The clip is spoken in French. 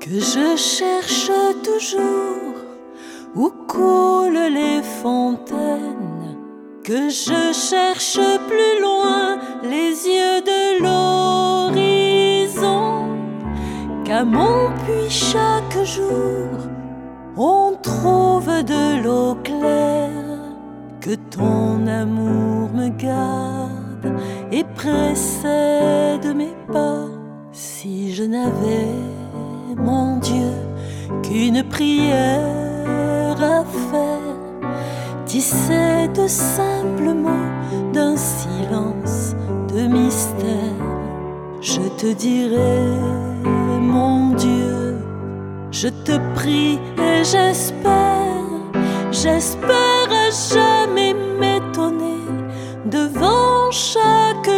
que je cherche toujours où coulent les fontaines, que je cherche plus loin les yeux de l'horizon, qu'à mon puits chaque jour on trouve de l'eau claire, que ton amour me garde et précède mes pas si je n'avais mon Dieu, qu'une prière à faire, tissée de simples mots, d'un silence de mystère. Je te dirai, mon Dieu, je te prie et j'espère, j'espère à jamais m'étonner devant chaque